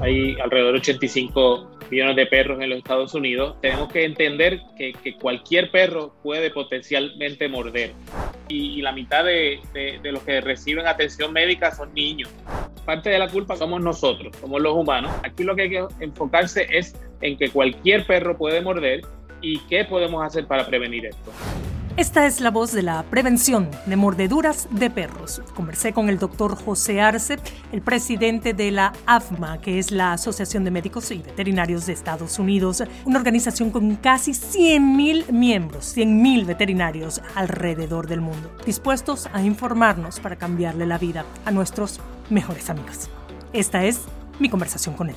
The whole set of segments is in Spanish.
hay alrededor de 85 millones de perros en los Estados Unidos, tenemos que entender que, cualquier perro puede potencialmente morder. Y, la mitad de, de, los que reciben atención médica son niños. Parte de la culpa somos nosotros, somos los humanos. Aquí lo que hay que enfocarse es en que cualquier perro puede morder y qué podemos hacer para prevenir esto. Esta es la voz de la prevención de mordeduras de perros. Conversé con el doctor José Arce, el presidente de la AFMA, que es la Asociación de Médicos y Veterinarios de Estados Unidos, una organización con casi 100.000 miembros, 100.000 veterinarios alrededor del mundo, dispuestos a informarnos para cambiarle la vida a nuestros mejores amigos. Esta es mi conversación con él.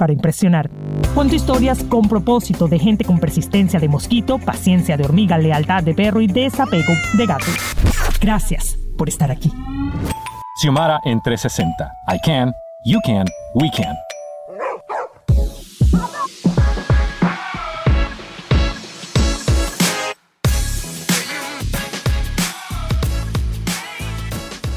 para impresionar. Cuento historias con propósito de gente con persistencia de mosquito, paciencia de hormiga, lealtad de perro y desapego de gato. Gracias por estar aquí. Xiomara en 360. I can, you can, we can.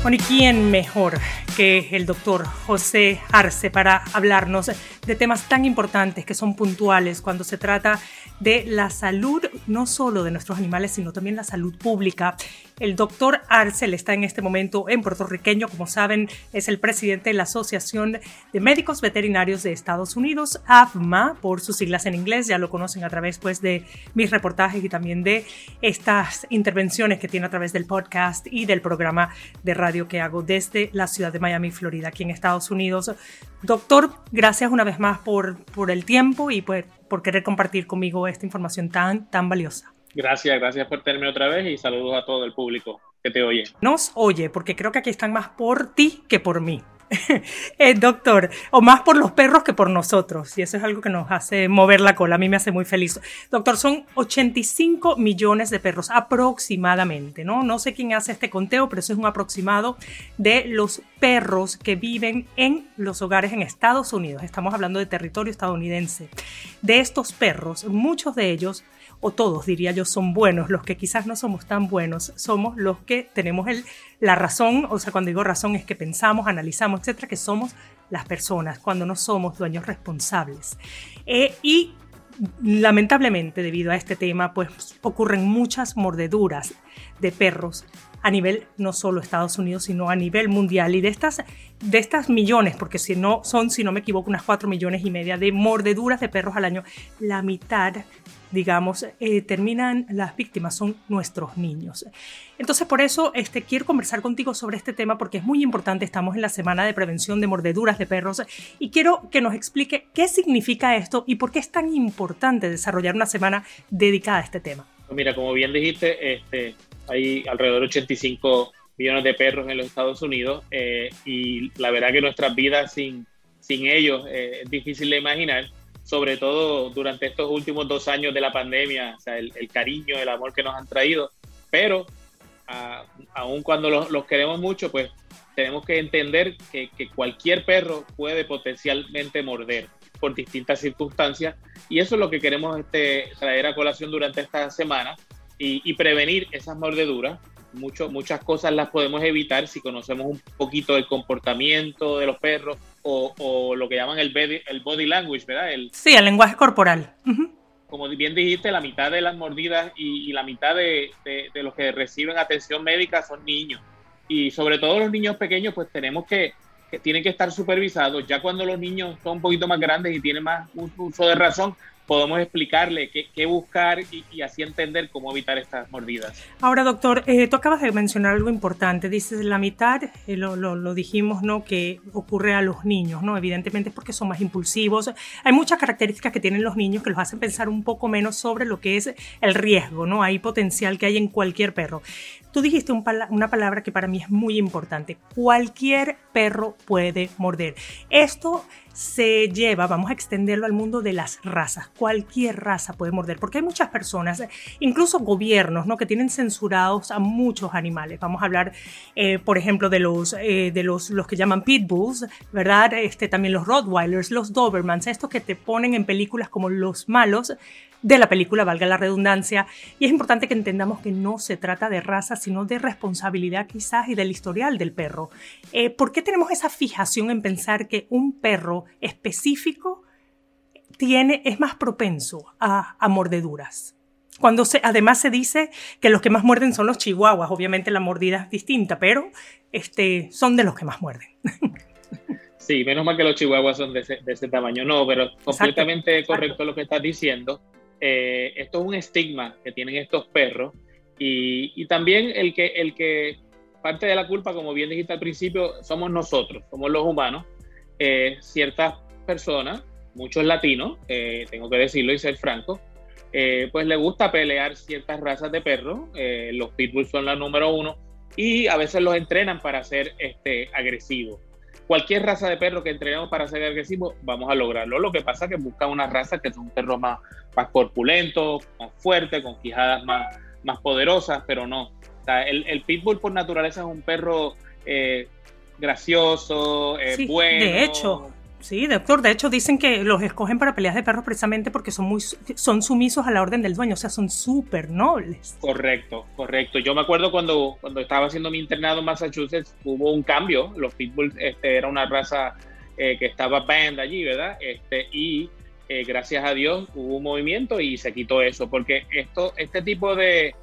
Bueno, ¿y quién mejor que el doctor José Arce para hablarnos de temas tan importantes que son puntuales cuando se trata de la salud, no solo de nuestros animales, sino también la salud pública. El doctor Arcel está en este momento en puertorriqueño, como saben, es el presidente de la Asociación de Médicos Veterinarios de Estados Unidos, AFMA, por sus siglas en inglés, ya lo conocen a través pues, de mis reportajes y también de estas intervenciones que tiene a través del podcast y del programa de radio que hago desde la ciudad de Miami, Florida, aquí en Estados Unidos. Doctor, gracias una vez más por, por el tiempo y por, por querer compartir conmigo esta información tan, tan valiosa. Gracias, gracias por tenerme otra vez y saludos a todo el público que te oye. Nos oye, porque creo que aquí están más por ti que por mí. eh, doctor, o más por los perros que por nosotros. Y eso es algo que nos hace mover la cola. A mí me hace muy feliz. Doctor, son 85 millones de perros aproximadamente, ¿no? No sé quién hace este conteo, pero eso es un aproximado de los perros que viven en los hogares en Estados Unidos. Estamos hablando de territorio estadounidense. De estos perros, muchos de ellos o todos diría yo, son buenos. Los que quizás no somos tan buenos somos los que tenemos el, la razón, o sea, cuando digo razón es que pensamos, analizamos, etcétera, que somos las personas, cuando no somos dueños responsables. Eh, y lamentablemente, debido a este tema, pues ocurren muchas mordeduras de perros a nivel no solo Estados Unidos, sino a nivel mundial. Y de estas, de estas millones, porque si no son, si no me equivoco, unas 4 millones y media de mordeduras de perros al año, la mitad digamos, eh, terminan las víctimas, son nuestros niños. Entonces, por eso este, quiero conversar contigo sobre este tema porque es muy importante. Estamos en la semana de prevención de mordeduras de perros y quiero que nos explique qué significa esto y por qué es tan importante desarrollar una semana dedicada a este tema. Mira, como bien dijiste, este, hay alrededor de 85 millones de perros en los Estados Unidos eh, y la verdad que nuestras vidas sin, sin ellos eh, es difícil de imaginar sobre todo durante estos últimos dos años de la pandemia, o sea, el, cariño, el amor que nos han traído, pero aun cuando los, queremos mucho, pues tenemos que entender que, cualquier perro puede potencialmente morder por distintas circunstancias y eso es lo que queremos este, traer a colación durante esta semana y, y prevenir esas mordeduras. Mucho, muchas cosas las podemos evitar si conocemos un poquito el comportamiento de los perros, o, lo que llaman el body, el body language, ¿verdad? El, sí, el lenguaje corporal. Como bien dijiste, la mitad de las mordidas y, la mitad de, los que reciben atención médica son niños. Y sobre todo los niños pequeños, pues tenemos que, que tienen que estar supervisados. Ya cuando los niños son un poquito más grandes y tienen más uso de razón, podemos explicarle qué, buscar y, así entender cómo evitar estas mordidas. Ahora, doctor, eh, tú acabas de mencionar algo importante. Dices, la mitad, eh, lo, lo, dijimos, ¿no? Que ocurre a los niños, ¿no? Evidentemente porque son más impulsivos. Hay muchas características que tienen los niños que los hacen pensar un poco menos sobre lo que es el riesgo, ¿no? Hay potencial que hay en cualquier perro. Tú dijiste una palabra que para mí es muy importante. Cualquier perro puede morder. Esto se lleva, vamos a extenderlo al mundo de las razas. Cualquier raza puede morder, porque hay muchas personas, incluso gobiernos, ¿no? que tienen censurados a muchos animales. Vamos a hablar, eh, por ejemplo, de los, eh, de los, los que llaman pitbulls, ¿verdad? Este, también los rottweilers, los dobermans, estos que te ponen en películas como los malos de la película, valga la redundancia. Y es importante que entendamos que no se trata de raza, sino de responsabilidad quizás y del historial del perro. Eh, ¿Por qué tenemos esa fijación en pensar que un perro específico tiene, es más propenso a, mordeduras? Cuando se, además se dice que los que más muerden son los chihuahuas, obviamente la mordida es distinta, pero este, son de los que más muerden. Sí, menos mal que los chihuahuas son de ese, tamaño. No, pero completamente correcto lo que estás diciendo. Eh, esto es un estigma que tienen estos perros y, también el que, el que parte de la culpa, como bien dijiste al principio, somos nosotros, somos los humanos. Eh, ciertas personas, muchos latinos, eh, tengo que decirlo y ser franco, pues le gusta pelear ciertas razas de perros. los pitbulls son la número uno y a veces los entrenan para ser este, agresivos cualquier raza de perro que entrenemos para ser agresivo, vamos a lograrlo. Lo que pasa es que buscan una raza que son perros más, más corpulentos, más fuertes, con quijadas más, más poderosas, pero no. el, el, pitbull por naturaleza es un perro eh, gracioso, eh, bueno. De hecho, Sí, doctor. De hecho, dicen que los escogen para peleas de perros precisamente porque son muy son sumisos a la orden del dueño, o sea, son súper nobles. Correcto, correcto. Yo me acuerdo cuando, cuando estaba haciendo mi internado en Massachusetts, hubo un cambio. Los pitbulls este, era una raza eh, que estaba banned allí, ¿verdad? Este, y eh, gracias a Dios hubo un movimiento y se quitó eso, porque esto, este tipo de,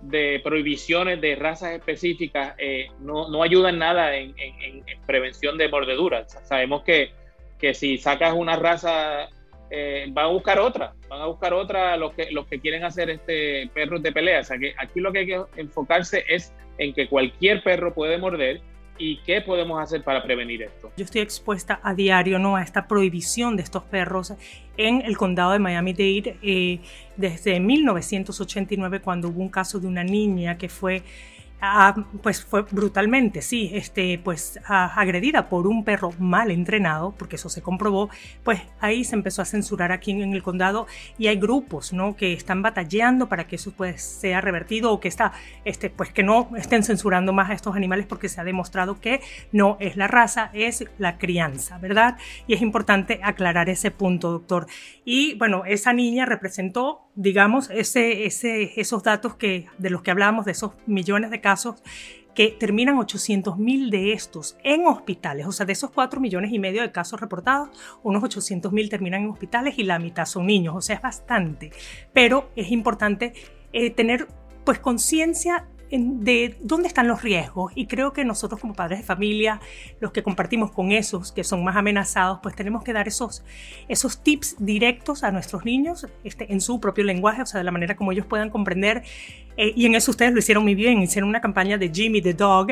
de prohibiciones de razas específicas eh, no, no ayudan nada en, en prevención de mordeduras. Sabemos que que si sacas una raza, eh, van a buscar otra, van a buscar otra los que, los que quieren hacer este perros de pelea. O sea que aquí lo que hay que enfocarse es en que cualquier perro puede morder y qué podemos hacer para prevenir esto. Yo estoy expuesta a diario ¿no? a esta prohibición de estos perros en el condado de Miami-Dade eh, desde 1989 cuando hubo un caso de una niña que fue pues fue brutalmente, sí, este, pues agredida por un perro mal entrenado, porque eso se comprobó, pues ahí se empezó a censurar aquí en el condado y hay grupos, ¿no? Que están batallando para que eso pues sea revertido o que está, este, pues que no estén censurando más a estos animales porque se ha demostrado que no es la raza, es la crianza, ¿verdad? Y es importante aclarar ese punto, doctor. Y bueno, esa niña representó digamos, esos datos que, de los que hablábamos, de esos millones de casos, que terminan 800 mil de estos en hospitales. O sea, de esos 4 millones y medio de casos reportados, unos 800 mil terminan en hospitales y la mitad son niños. O sea, es bastante. Pero es importante eh, tener pues conciencia de dónde están los riesgos y creo que nosotros como padres de familia, los que compartimos con esos que son más amenazados, pues tenemos que dar esos, esos tips directos a nuestros niños este, en su propio lenguaje, o sea, de la manera como ellos puedan comprender. Eh, y en eso ustedes lo hicieron muy bien, hicieron una campaña de Jimmy the Dog,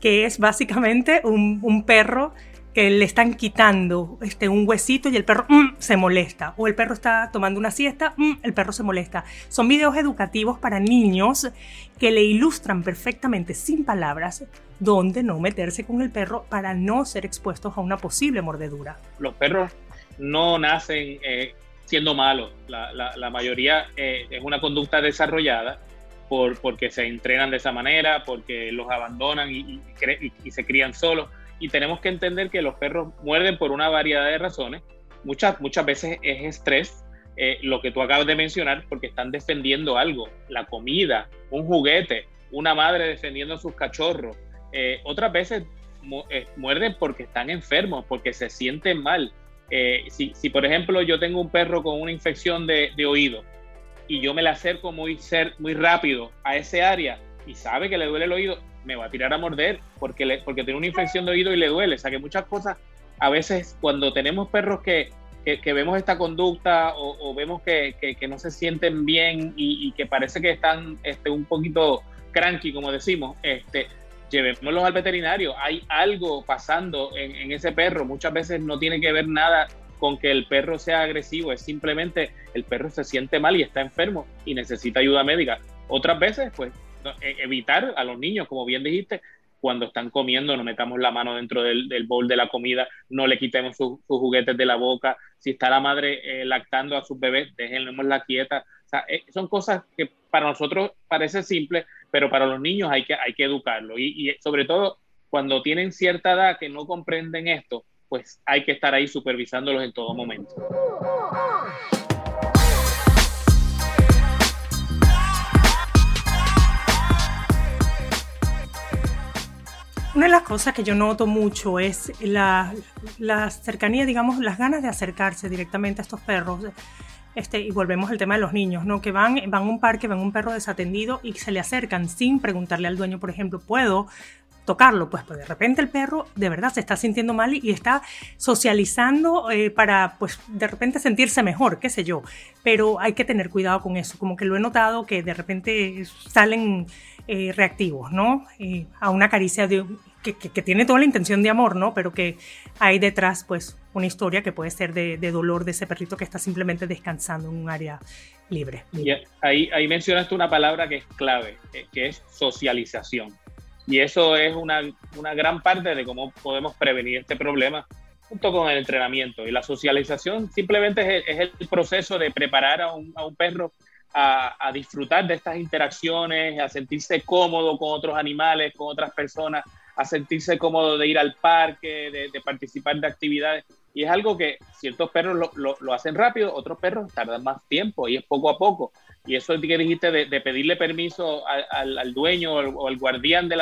que es básicamente un, un perro que le están quitando este, un huesito y el perro mm, se molesta. O el perro está tomando una siesta, mm, el perro se molesta. Son videos educativos para niños que le ilustran perfectamente, sin palabras, dónde no meterse con el perro para no ser expuestos a una posible mordedura. Los perros no nacen eh, siendo malos. La, mayoría eh, es una conducta desarrollada por, porque se entrenan de esa manera, porque los abandonan y, y se crían solos y tenemos que entender que los perros muerden por una variedad de razones. Muchas, muchas veces es estrés, eh, lo que tú acabas de mencionar, porque están defendiendo algo, la comida, un juguete, una madre defendiendo a sus cachorros. Eh, otras veces eh, muerden porque están enfermos, porque se sienten mal. Si, si, por ejemplo, yo tengo un perro con una infección de, de oído y yo me la acerco muy, ser, muy rápido a ese área y sabe que le duele el oído, me va a tirar a morder porque, le, porque tiene una infección de oído y le duele. O sea que muchas cosas, a veces cuando tenemos perros que, que, vemos esta conducta o, vemos que, que, no se sienten bien y, que parece que están este, un poquito cranky, como decimos, este, llevémoslos al veterinario. Hay algo pasando en, en, ese perro. Muchas veces no tiene que ver nada con que el perro sea agresivo, es simplemente el perro se siente mal y está enfermo y necesita ayuda médica. Otras veces, pues, evitar a los niños, como bien dijiste, cuando están comiendo, no metamos la mano dentro del, del bowl de la comida, no le quitemos sus juguetes de la boca. Si está la madre eh, lactando a sus bebés, la quieta. O sea, eh, son cosas que para nosotros parece simple, pero para los niños hay que, hay que educarlo. Y, y sobre todo cuando tienen cierta edad que no comprenden esto, pues hay que estar ahí supervisándolos en todo momento. Una de las cosas que yo noto mucho es la, cercanía, digamos, las ganas de acercarse directamente a estos perros. Este, y volvemos al tema de los niños, ¿no? Que van, van a un parque, ven un perro desatendido y se le acercan sin preguntarle al dueño, por ejemplo, ¿puedo tocarlo? Pues, pues de repente el perro de verdad se está sintiendo mal y está socializando eh, para, pues de repente sentirse mejor, qué sé yo. Pero hay que tener cuidado con eso, como que lo he notado que de repente salen eh, reactivos, ¿no? Eh, a una caricia de, que, tiene toda la intención de amor, ¿no? Pero que hay detrás, pues, una historia que puede ser de, dolor de ese perrito que está simplemente descansando en un área libre. Y ahí, ahí mencionaste una palabra que es clave, eh, que es socialización. Y eso es una, una gran parte de cómo podemos prevenir este problema junto con el entrenamiento. Y la socialización simplemente es, el proceso de preparar a un, a un perro a, disfrutar de estas interacciones, a sentirse cómodo con otros animales, con otras personas, a sentirse cómodo de ir al parque, de, participar de actividades. Y es algo que ciertos perros lo, hacen rápido, otros perros tardan más tiempo y es poco a poco. Y eso que dijiste de, pedirle permiso al, dueño o al, guardián de,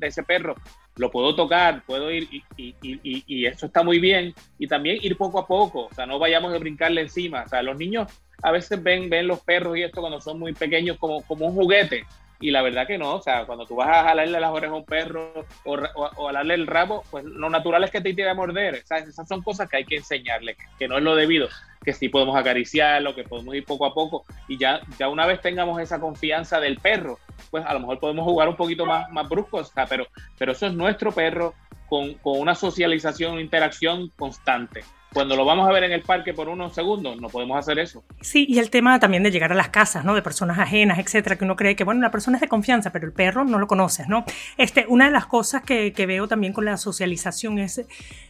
ese, perro, lo puedo tocar, puedo ir y, y, eso está muy bien. Y también ir poco a poco, o sea, no vayamos a brincarle encima. O sea, los niños a veces ven, ven los perros y esto cuando son muy pequeños como, como un juguete. Y la verdad que no, o sea, cuando tú vas a jalarle las orejas a un perro o, o, a jalarle el rabo, pues lo natural es que te tire a morder. Esas son cosas que hay que enseñarle, que, no es lo debido, que sí podemos acariciarlo, que podemos ir poco a poco. Y ya, ya una vez tengamos esa confianza del perro, pues a lo mejor podemos jugar un poquito más, más brusco, pero, pero eso es nuestro perro con, con una socialización, interacción constante cuando lo vamos a ver en el parque por unos segundos, no podemos hacer eso. Sí, y el tema también de llegar a las casas, ¿no? De personas ajenas, etcétera, que uno cree que, bueno, la persona es de confianza, pero el perro no lo conoces, ¿no? Este, una de las cosas que, que veo también con la socialización es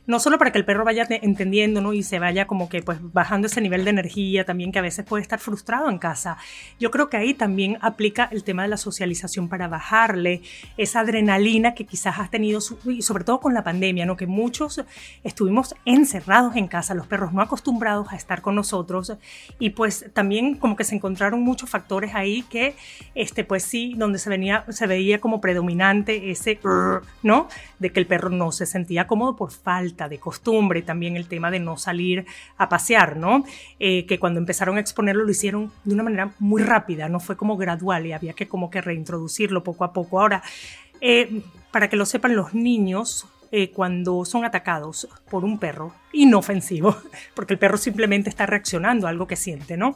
no solo para que el perro vaya entendiendo, ¿no? Y se vaya como que, pues, bajando ese nivel de energía también que a veces puede estar frustrado en casa. Yo creo que ahí también aplica el tema de la socialización para bajarle esa adrenalina que quizás has tenido, y sobre todo con la pandemia, ¿no? Que muchos estuvimos encerrados en casa, los perros no acostumbrados a estar con nosotros y pues también como que se encontraron muchos factores ahí que, este, pues sí, donde se, venía, se veía como predominante ese, ¿no? De que el perro no se sentía cómodo por falta de costumbre, también el tema de no salir a pasear, ¿no? Eh, que cuando empezaron a exponerlo lo hicieron de una manera muy rápida, no fue como gradual y había que como que reintroducirlo poco a poco. Ahora, eh, para que lo sepan los niños, eh, cuando son atacados por un perro inofensivo, porque el perro simplemente está reaccionando a algo que siente, ¿no?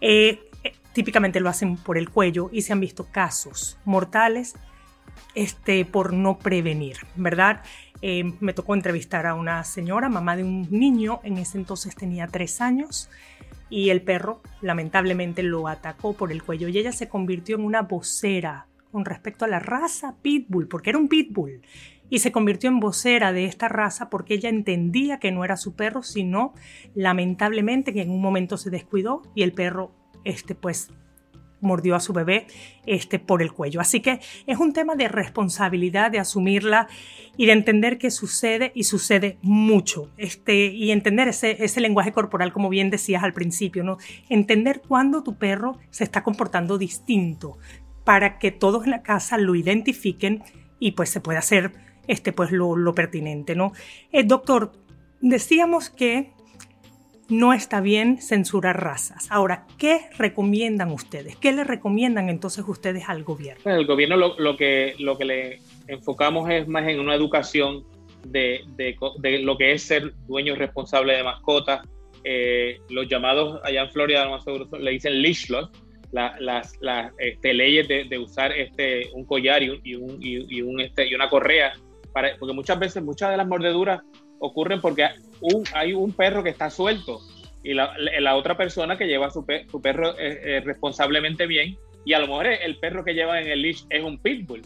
Eh, eh, típicamente lo hacen por el cuello y se han visto casos mortales este, por no prevenir, ¿verdad? me tocó entrevistar a una señora, mamá de un niño, en ese entonces tenía tres años, y el perro lamentablemente lo atacó por el cuello y ella se convirtió en una vocera con respecto a la raza pitbull, porque era un pitbull y se convirtió en vocera de esta raza porque ella entendía que no era su perro, sino lamentablemente que en un momento se descuidó y el perro este pues mordió a su bebé este por el cuello. Así que es un tema de responsabilidad de asumirla y de entender que sucede y sucede mucho. Este y entender ese, ese lenguaje corporal como bien decías al principio, ¿no? Entender cuándo tu perro se está comportando distinto para que todos en la casa lo identifiquen y pues se pueda hacer este, pues lo, pertinente, ¿no? Eh, doctor, decíamos que no está bien censurar razas. Ahora, ¿qué recomiendan ustedes? ¿Qué le recomiendan entonces ustedes al gobierno? El gobierno lo, que, lo que le enfocamos es más en una educación de, de, lo que es ser dueño responsable de mascotas, eh, los llamados allá en Florida, le dicen leash laws, las, este, leyes de, usar este, un collar y, un, y, un, este, y una correa, para, porque muchas veces muchas de las mordeduras ocurren porque hay un perro que está suelto y la, la otra persona que lleva su, su perro eh, eh, responsablemente bien y a lo mejor el perro que lleva en el leash es un pitbull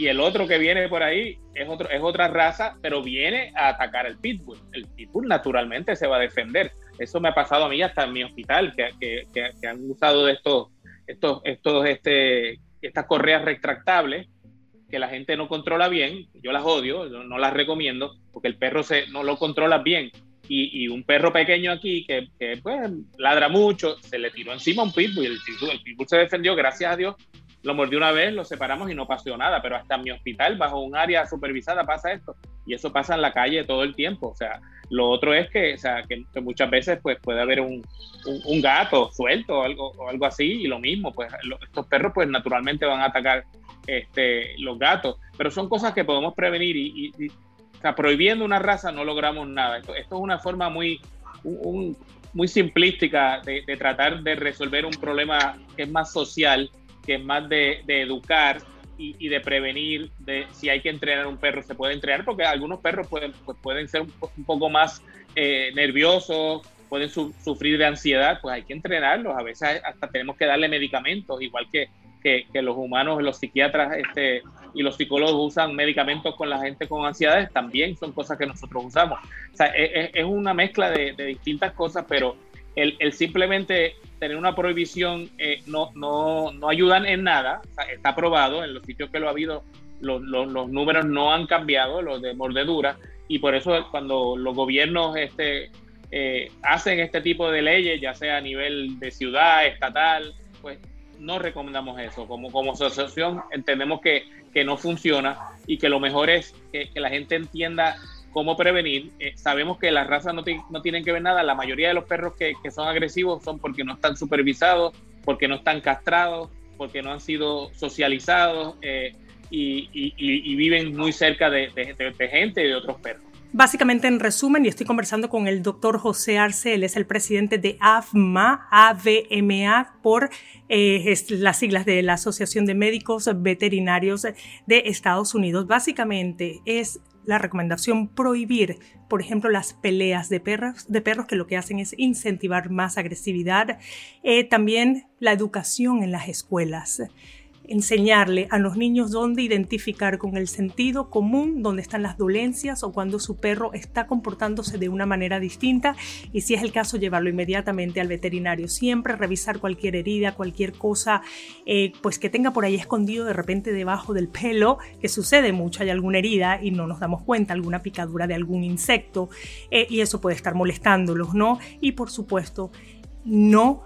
y el otro que viene por ahí es, otro, es otra raza, pero viene a atacar al pitbull. El pitbull naturalmente se va a defender. Eso me ha pasado a mí hasta en mi hospital, que, que, que han usado estos, estos, estos, este, estas correas retractables que la gente no controla bien. Yo las odio, no, las recomiendo, porque el perro se, no lo controla bien. Y, y, un perro pequeño aquí que, que pues, ladra mucho, se le tiró encima un pitbull y el el pitbull se defendió, gracias a Dios, lo mordió una vez, lo separamos y no pasó nada, pero hasta en mi hospital, bajo un área supervisada, pasa esto. Y eso pasa en la calle todo el tiempo. O sea, lo otro es que, o sea, que, muchas veces pues, puede haber un, un, gato suelto o algo, o algo así, y lo mismo, pues estos perros pues naturalmente van a atacar este, los gatos. Pero son cosas que podemos prevenir y, o sea, prohibiendo una raza no logramos nada. Esto, esto es una forma muy, un, muy simplística de, de tratar de resolver un problema que es más social que es más de, educar y, de prevenir de si hay que entrenar un perro, se puede entrenar porque algunos perros pueden, pues pueden ser un, poco más eh, nerviosos, pueden sufrir de ansiedad, pues hay que entrenarlos. A veces hasta tenemos que darle medicamentos, igual que, que, los humanos, los psiquiatras este, y los psicólogos usan medicamentos con la gente con ansiedades, también son cosas que nosotros usamos. O sea, es, es una mezcla de, de distintas cosas, pero el, el, simplemente tener una prohibición eh, no, no, no ayudan en nada, está probado, en los sitios que lo ha habido, los, los, números no han cambiado, los de mordedura, y por eso cuando los gobiernos este, eh, hacen este tipo de leyes, ya sea a nivel de ciudad, estatal, pues no recomendamos eso. Como, como asociación entendemos que, que no funciona y que lo mejor es que, que la gente entienda cómo prevenir. Eh, sabemos que las razas no, no, tienen que ver nada. La mayoría de los perros que, que, son agresivos son porque no están supervisados, porque no están castrados, porque no han sido socializados eh, y, y, y, viven muy cerca de, de, gente y de otros perros. Básicamente, en resumen, y estoy conversando con el doctor José Arce, él es el presidente de AFMA, AVMA, por eh, las siglas de la Asociación de Médicos Veterinarios de Estados Unidos. Básicamente es la recomendación prohibir, por ejemplo, las peleas de perros, de perros que lo que hacen es incentivar más agresividad. Eh, también la educación en las escuelas enseñarle a los niños dónde identificar con el sentido común dónde están las dolencias o cuando su perro está comportándose de una manera distinta y si es el caso llevarlo inmediatamente al veterinario. Siempre revisar cualquier herida, cualquier cosa eh, pues que tenga por ahí escondido de repente debajo del pelo, que sucede mucho, hay alguna herida y no nos damos cuenta, alguna picadura de algún insecto eh, y eso puede estar molestándolos, ¿no? Y por supuesto, no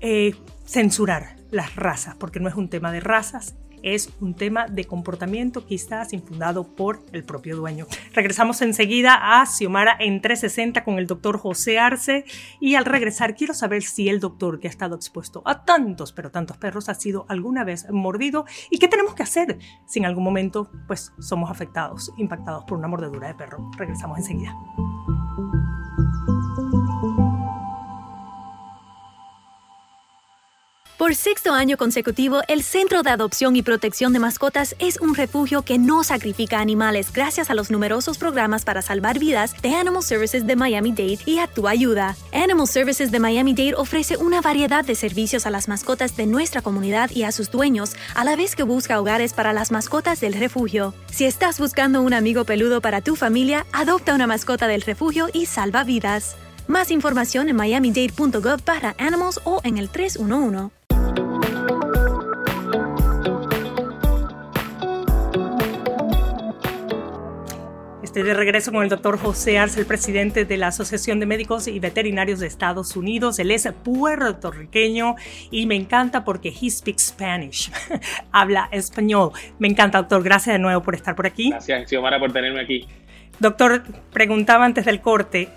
eh, censurar las razas, porque no es un tema de razas, es un tema de comportamiento quizás infundado por el propio dueño. Regresamos enseguida a Xiomara en 360 con el doctor José Arce y al regresar quiero saber si el doctor que ha estado expuesto a tantos pero tantos perros ha sido alguna vez mordido y qué tenemos que hacer si en algún momento pues somos afectados, impactados por una mordedura de perro. Regresamos enseguida. Sexto año consecutivo, el Centro de Adopción y Protección de Mascotas es un refugio que no sacrifica animales gracias a los numerosos programas para salvar vidas de Animal Services de Miami-Dade y a tu ayuda. Animal Services de Miami-Dade ofrece una variedad de servicios a las mascotas de nuestra comunidad y a sus dueños, a la vez que busca hogares para las mascotas del refugio. Si estás buscando un amigo peludo para tu familia, adopta una mascota del refugio y salva vidas. Más información en miamidade.gov para animals o en el 311. Estoy de regreso con el doctor José Arce, el presidente de la Asociación de Médicos y Veterinarios de Estados Unidos. Él es puertorriqueño y me encanta porque he speaks Spanish. Habla español. Me encanta, doctor. Gracias de nuevo por estar por aquí. Gracias, Xiomara, por tenerme aquí. Doctor, preguntaba antes del corte,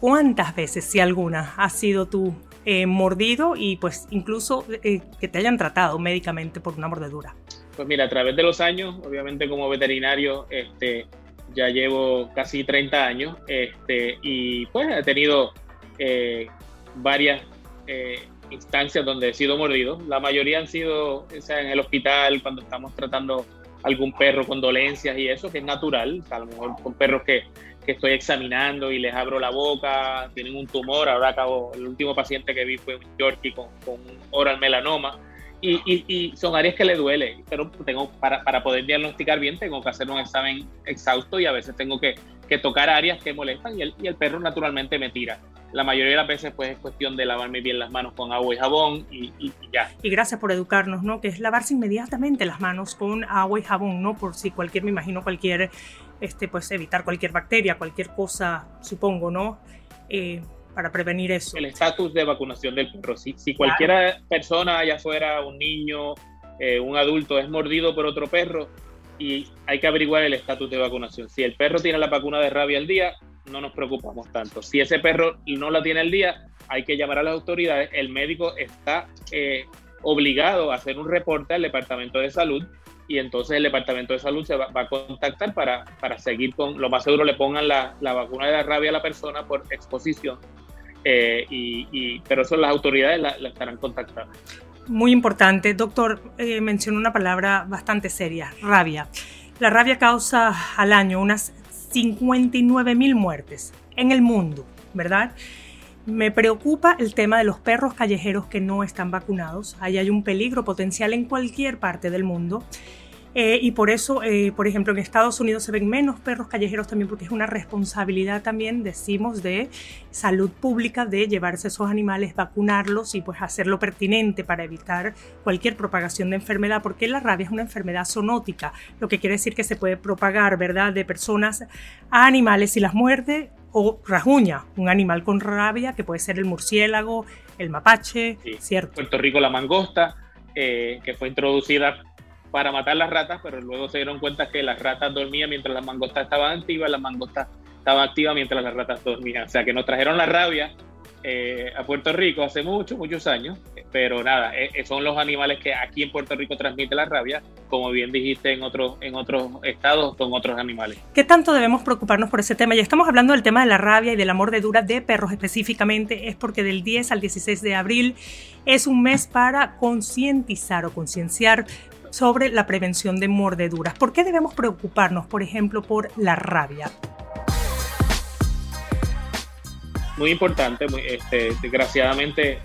¿cuántas veces, si alguna, has sido tú eh, mordido y pues incluso eh, que te hayan tratado médicamente por una mordedura? Pues mira, a través de los años, obviamente como veterinario, este, ya llevo casi 30 años este, y pues he tenido varias instancias donde he sido mordido. La mayoría han sido en el hospital, cuando estamos tratando algún perro con dolencias y eso, que es natural. a lo mejor con perros que, que, estoy examinando y les abro la boca, tienen un tumor. Ahora acabo, el último paciente que vi fue un Yorkie con, con un oral melanoma. Y, y, y, son áreas que le duele, pero tengo para, para, poder diagnosticar bien tengo que hacer un examen exhausto y a veces tengo que, que tocar áreas que molestan y el, y el perro naturalmente me tira la mayoría de las veces pues es cuestión de lavarme bien las manos con agua y jabón y, ya. Y gracias por educarnos, ¿no? Que es lavarse inmediatamente las manos con agua y jabón, ¿no? Por si cualquier, me imagino cualquier, este, pues evitar cualquier bacteria, cualquier cosa, supongo, ¿no? Eh, para prevenir eso. El estatus de vacunación del perro. Si, si cualquier persona, allá fuera un niño, eh, un adulto, es mordido por otro perro y hay que averiguar el estatus de vacunación. Si el perro tiene la vacuna de rabia al día, no nos preocupamos tanto. Si ese perro no la tiene al día, hay que llamar a las autoridades. El médico está eh, obligado a hacer un reporte al Departamento de Salud y entonces el Departamento de Salud se va, a contactar para, para, seguir con, lo más seguro le pongan la, la, vacuna de la rabia a la persona por exposición, eh, y, pero eso las autoridades la, estarán contactando. Muy importante, doctor, eh, mencionó una palabra bastante seria, rabia. La rabia causa al año unas 59 mil muertes en el mundo, ¿verdad? Me preocupa el tema de los perros callejeros que no están vacunados. Ahí hay un peligro potencial en cualquier parte del mundo. Eh, y por eso, eh, por ejemplo, en Estados Unidos se ven menos perros callejeros también porque es una responsabilidad también, decimos, de salud pública de llevarse esos animales, vacunarlos y pues hacerlo pertinente para evitar cualquier propagación de enfermedad, porque la rabia es una enfermedad zoonótica, lo que quiere decir que se puede propagar, ¿verdad?, de personas a animales si las muerde o rajuña, un animal con rabia que puede ser el murciélago, el mapache, ¿cierto? Puerto Rico la mangosta, eh, que fue introducida para matar las ratas, pero luego se dieron cuenta que las ratas dormían mientras las mangostas estaban activas, las mangostas estaban activas mientras las ratas dormían. O sea que nos trajeron la rabia eh, a Puerto Rico hace muchos, muchos años, pero nada, eh, eh, son los animales que aquí en Puerto Rico transmiten la rabia, como bien dijiste en otros, en otros estados con otros animales. ¿Qué tanto debemos preocuparnos por ese tema? Ya estamos hablando del tema de la rabia y de la mordedura de perros específicamente, es porque del 10 al 16 de abril es un mes para concientizar o concienciar sobre la prevención de mordeduras. ¿Por qué debemos preocuparnos, por ejemplo, por la rabia? Muy importante, este, desgraciadamente,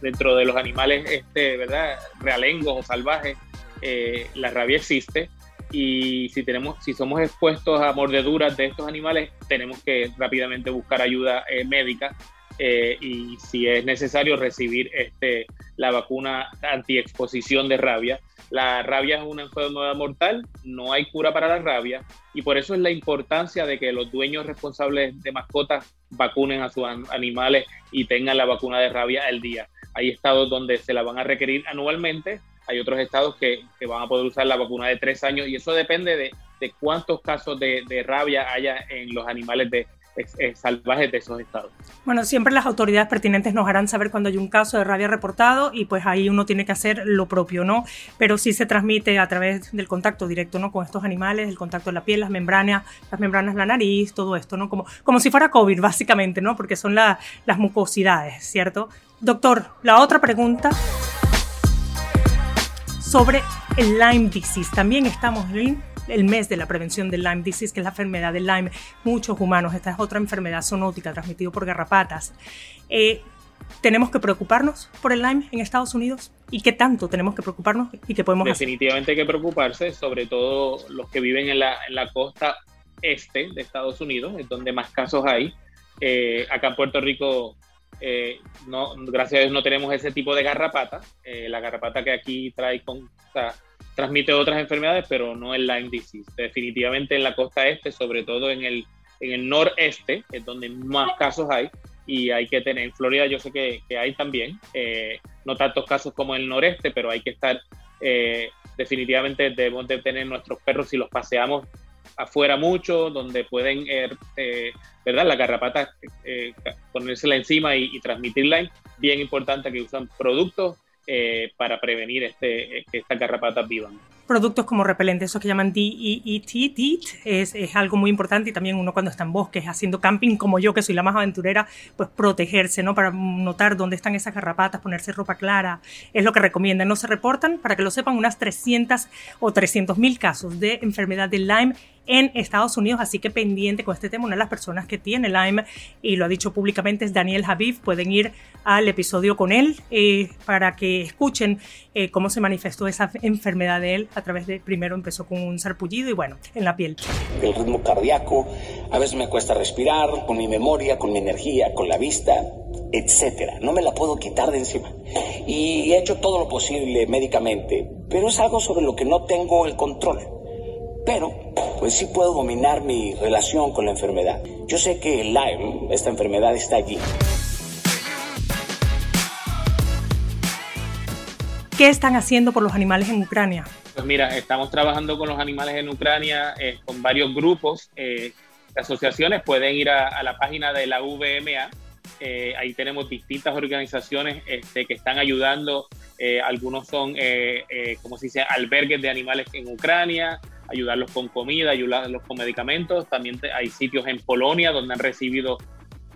dentro de los animales, este, ¿verdad? Realengos o salvajes, eh, la rabia existe y si tenemos, si somos expuestos a mordeduras de estos animales, tenemos que rápidamente buscar ayuda eh, médica eh, y si es necesario recibir este, la vacuna antiexposición de rabia la rabia es una enfermedad mortal, no hay cura para la rabia y por eso es la importancia de que los dueños responsables de mascotas vacunen a sus animales y tengan la vacuna de rabia al día. Hay estados donde se la van a requerir anualmente, hay otros estados que, van a poder usar la vacuna de tres años y eso depende de, cuántos casos de, de rabia haya en los animales de, salvajes de esos estados. Bueno, siempre las autoridades pertinentes nos harán saber cuando hay un caso de rabia reportado y pues ahí uno tiene que hacer lo propio, ¿no? Pero sí se transmite a través del contacto directo, ¿no? Con estos animales, el contacto de la piel, las membranas, las membranas de la nariz, todo esto, ¿no? Como, como si fuera COVID, básicamente, ¿no? Porque son las mucosidades, ¿cierto? Doctor, la otra pregunta sobre el Lyme disease. También estamos en el mes de la prevención del Lyme disease, que es la enfermedad del Lyme. Muchos humanos, esta es otra enfermedad zoonótica transmitida por garrapatas. Eh, ¿Tenemos que preocuparnos por el Lyme en Estados Unidos? ¿Y qué tanto tenemos que preocuparnos y qué podemos Definitivamente hay que preocuparse, sobre todo los que viven en la, costa este de Estados Unidos, es donde más casos hay. Eh, acá en Puerto Rico, eh, gracias a Dios no tenemos ese tipo de garrapata. la garrapata que aquí trae con, transmite otras enfermedades, pero no el Lyme disease. Definitivamente en la costa este, sobre todo en el, en el noreste, es donde más casos hay, y hay que tener, en Florida yo sé que, que hay también, eh, no tantos casos como en el noreste, pero hay que estar, eh, definitivamente debemos de tener nuestros perros si los paseamos afuera mucho, donde pueden, eh, ¿verdad? La garrapata, ponérsela encima y, y transmitir Lyme, bien importante que usan productos eh, para prevenir este, que estas garrapatas vivan. productos como repelentes, esos que llaman DEET, DEET es, es, algo muy importante y también uno cuando está en bosques haciendo camping como yo, que soy la más aventurera, pues protegerse, ¿no? Para notar dónde están esas garrapatas, ponerse ropa clara, es lo que recomiendan. No se reportan, para que lo sepan, unas 300 o 300 mil casos de enfermedad de Lyme en Estados Unidos, así que pendiente con este tema, una de las personas que tiene Lyme y lo ha dicho públicamente es Daniel Habib, pueden ir al episodio con él eh, para que escuchen eh, cómo se manifestó esa enfermedad de él a través de, primero empezó con un sarpullido y bueno, en la piel. El ritmo cardíaco, a veces me cuesta respirar, con mi memoria, con mi energía, con la vista, etcétera. No me la puedo quitar de encima. Y he hecho todo lo posible médicamente, pero es algo sobre lo que no tengo el control. Pero, pues sí puedo dominar mi relación con la enfermedad. Yo sé que el Lyme, esta enfermedad, está allí. ¿Qué están haciendo por los animales en Ucrania? Pues mira, estamos trabajando con los animales en Ucrania eh, con varios grupos. Eh, asociaciones pueden ir a, a, la página de la VMA. Eh, ahí tenemos distintas organizaciones este, que están ayudando. Eh, algunos son, eh, como se dice, albergues de animales en Ucrania ayudarlos con comida, ayudarlos con medicamentos. También hay sitios en Polonia donde han recibido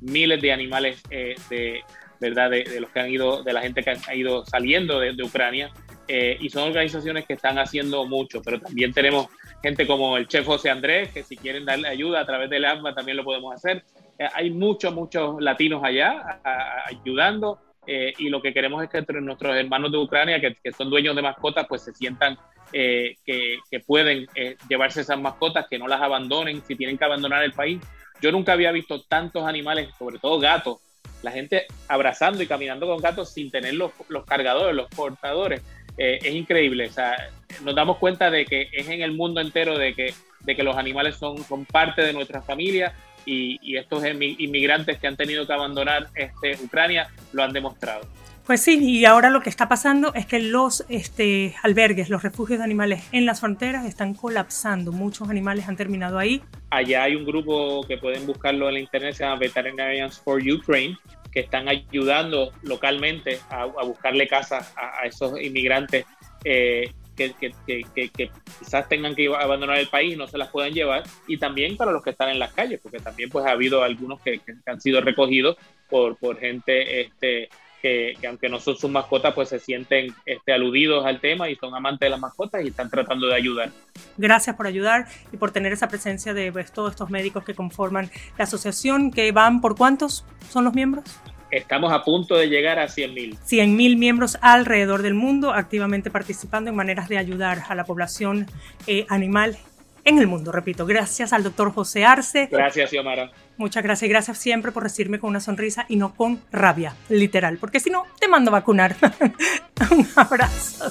miles de animales eh, de, ¿verdad? De, los que han ido, de la gente que ha ido saliendo de, Ucrania. Eh, y son organizaciones que están haciendo mucho, pero también tenemos gente como el chef José Andrés, que si quieren darle ayuda a través del AMBA también lo podemos hacer. Eh, hay muchos, muchos latinos allá ayudando. Y lo que queremos es que nuestros hermanos de Ucrania, que, que son dueños de mascotas, pues se sientan eh, que, pueden eh, llevarse esas mascotas, que no las abandonen si tienen que abandonar el país. Yo nunca había visto tantos animales, sobre todo gatos, la gente abrazando y caminando con gatos sin tener los, los cargadores, los portadores. Eh, es increíble. O sea, nos damos cuenta de que es en el mundo entero de que, de que los animales son, son parte de nuestra familia y, y estos inmigrantes que han tenido que abandonar este, Ucrania lo han demostrado. Pues sí, y ahora lo que está pasando es que los este, albergues, los refugios de animales en las fronteras están colapsando. Muchos animales han terminado ahí. Allá hay un grupo que pueden buscarlo en la internet, se llama Veterinarians for Ukraine, que están ayudando localmente a, buscarle casa a, esos inmigrantes eh, que, que, que, quizás tengan que abandonar el país y no se las puedan llevar. Y también para los que están en las calles, porque también pues ha habido algunos que, han sido recogidos por, por gente este, que, aunque no son sus mascotas, pues se sienten este, aludidos al tema y son amantes de las mascotas y están tratando de ayudar. Gracias por ayudar y por tener esa presencia de pues, todos estos médicos que conforman la asociación, que van por cuántos son los miembros. Estamos a punto de llegar a 100.000. 100.000 miembros alrededor del mundo activamente participando en maneras de ayudar a la población eh, animal en el mundo. Repito, gracias al doctor José Arce. Gracias, Xiomara. Muchas gracias y gracias siempre por recibirme con una sonrisa y no con rabia, literal, porque si no, te mando a vacunar. Un abrazo.